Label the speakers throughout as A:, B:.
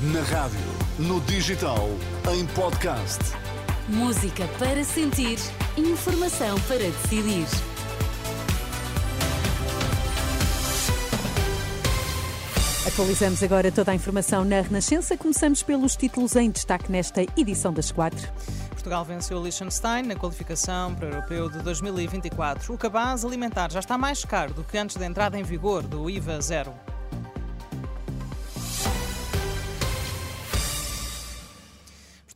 A: Na rádio, no digital, em podcast.
B: Música para sentir, informação para decidir.
C: Atualizamos agora toda a informação na Renascença. Começamos pelos títulos em destaque nesta edição das quatro.
D: Portugal venceu Liechtenstein na qualificação para o Europeu de 2024. O cabaz alimentar já está mais caro do que antes da entrada em vigor do IVA zero.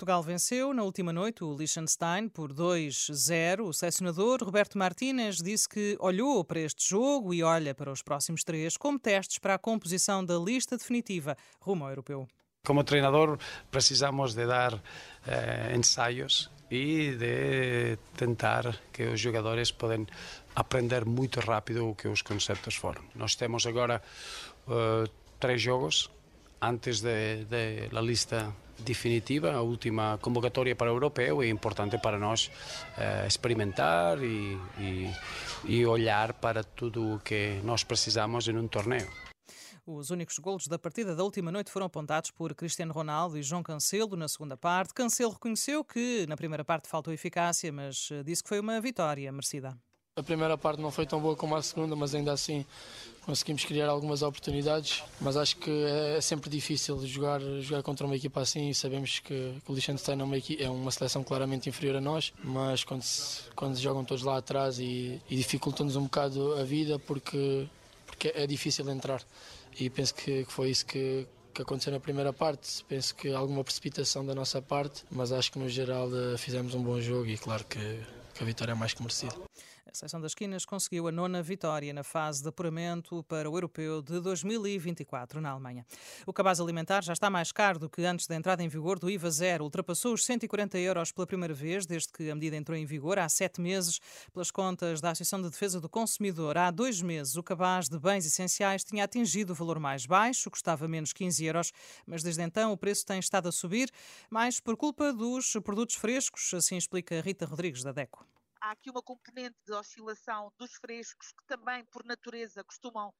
D: Portugal venceu na última noite o Liechtenstein por 2-0. O selecionador Roberto Martínez disse que olhou para este jogo e olha para os próximos três como testes para a composição da lista definitiva rumo ao europeu.
E: Como treinador precisamos de dar eh, ensaios e de tentar que os jogadores podem aprender muito rápido o que os conceitos foram. Nós temos agora uh, três jogos antes la lista definitiva, a última convocatória para o europeu, é importante para nós uh, experimentar e, e, e olhar para tudo o que nós precisamos em um torneio.
D: Os únicos golos da partida da última noite foram apontados por Cristiano Ronaldo e João Cancelo na segunda parte. Cancelo reconheceu que na primeira parte faltou eficácia, mas eh, disse que foi uma vitória merecida.
F: A primeira parte não foi tão boa como a segunda, mas ainda assim conseguimos criar algumas oportunidades. Mas acho que é sempre difícil jogar, jogar contra uma equipa assim e sabemos que, que o Liechtenstein é uma, é uma seleção claramente inferior a nós. Mas quando se, quando se jogam todos lá atrás e, e dificultam-nos um bocado a vida porque, porque é difícil entrar e penso que, que foi isso que, que aconteceu na primeira parte. Penso que alguma precipitação da nossa parte, mas acho que no geral eh, fizemos um bom jogo e claro que, que a vitória é mais que merecida.
D: A Seleção das Quinas conseguiu a nona vitória na fase de apuramento para o Europeu de 2024 na Alemanha. O cabaz alimentar já está mais caro do que antes da entrada em vigor do IVA zero. Ultrapassou os 140 euros pela primeira vez desde que a medida entrou em vigor há sete meses. Pelas contas da Associação de Defesa do Consumidor, há dois meses o cabaz de bens essenciais tinha atingido o valor mais baixo, custava menos 15 euros, mas desde então o preço tem estado a subir, mais por culpa dos produtos frescos, assim explica Rita Rodrigues da DECO
G: há aqui uma componente de oscilação dos frescos que também, por natureza, costumam,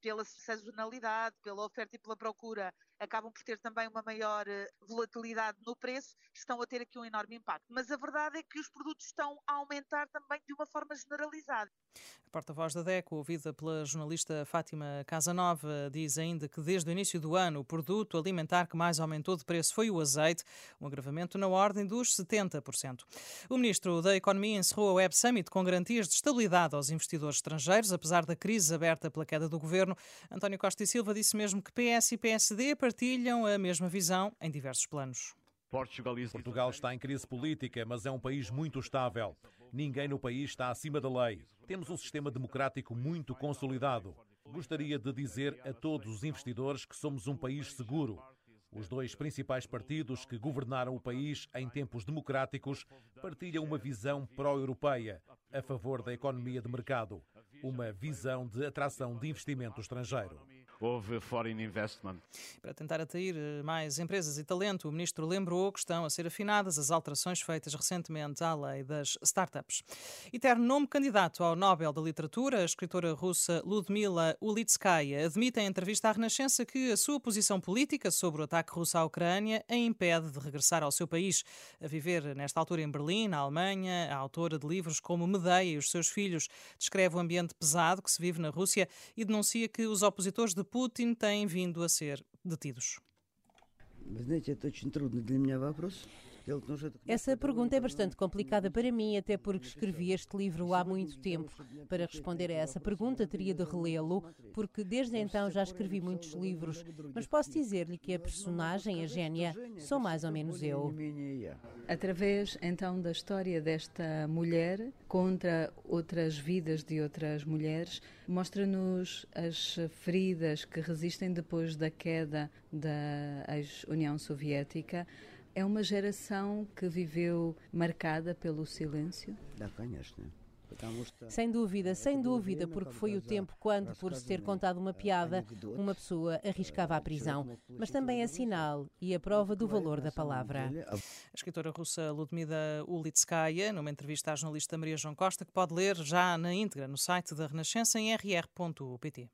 G: pela sazonalidade, pela oferta e pela procura, acabam por ter também uma maior eh, volatilidade no preço, estão a ter aqui um enorme impacto. Mas a verdade é que os produtos estão a aumentar também de uma forma generalizada.
D: A porta-voz da DECO, ouvida pela jornalista Fátima Casanova, diz ainda que desde o início do ano o produto alimentar que mais aumentou de preço foi o azeite, um agravamento na ordem dos 70%. O ministro da Economia encerrou a Web Summit com garantias de estabilidade aos investidores estrangeiros, apesar da crise aberta pela queda do governo. António Costa e Silva disse mesmo que PS e PSD partilham a mesma visão em diversos planos.
H: Portugal está em crise política, mas é um país muito estável. Ninguém no país está acima da lei. Temos um sistema democrático muito consolidado. Gostaria de dizer a todos os investidores que somos um país seguro. Os dois principais partidos que governaram o país em tempos democráticos partilham uma visão pró-europeia, a favor da economia de mercado, uma visão de atração de investimento estrangeiro
I: houve foreign investment.
D: Para tentar atrair eh, mais empresas e talento, o ministro lembrou que estão a ser afinadas as alterações feitas recentemente à lei das startups. Eterno nome candidato ao Nobel da Literatura, a escritora russa Ludmila Ulitskaya admite em entrevista à Renascença que a sua posição política sobre o ataque russo à Ucrânia a impede de regressar ao seu país. A viver nesta altura em Berlim, na Alemanha, a autora de livros como Medeia e os seus filhos descreve o ambiente pesado que se vive na Rússia e denuncia que os opositores de Putin têm vindo a ser detidos.
J: Essa pergunta é bastante complicada para mim, até porque escrevi este livro há muito tempo. Para responder a essa pergunta, teria de relê-lo, porque desde então já escrevi muitos livros. Mas posso dizer-lhe que a personagem, a gênia, sou mais ou menos eu.
K: Através então da história desta mulher contra outras vidas de outras mulheres, mostra-nos as feridas que resistem depois da queda da ex-União Soviética é uma geração que viveu marcada pelo silêncio?
J: Sem dúvida, sem dúvida, porque foi o tempo quando, por se ter contado uma piada, uma pessoa arriscava a prisão. Mas também é sinal e a prova do valor da palavra.
D: A escritora russa Ludmila Ulitskaya, numa entrevista à jornalista Maria João Costa, que pode ler já na íntegra no site da Renascença em rr.pt.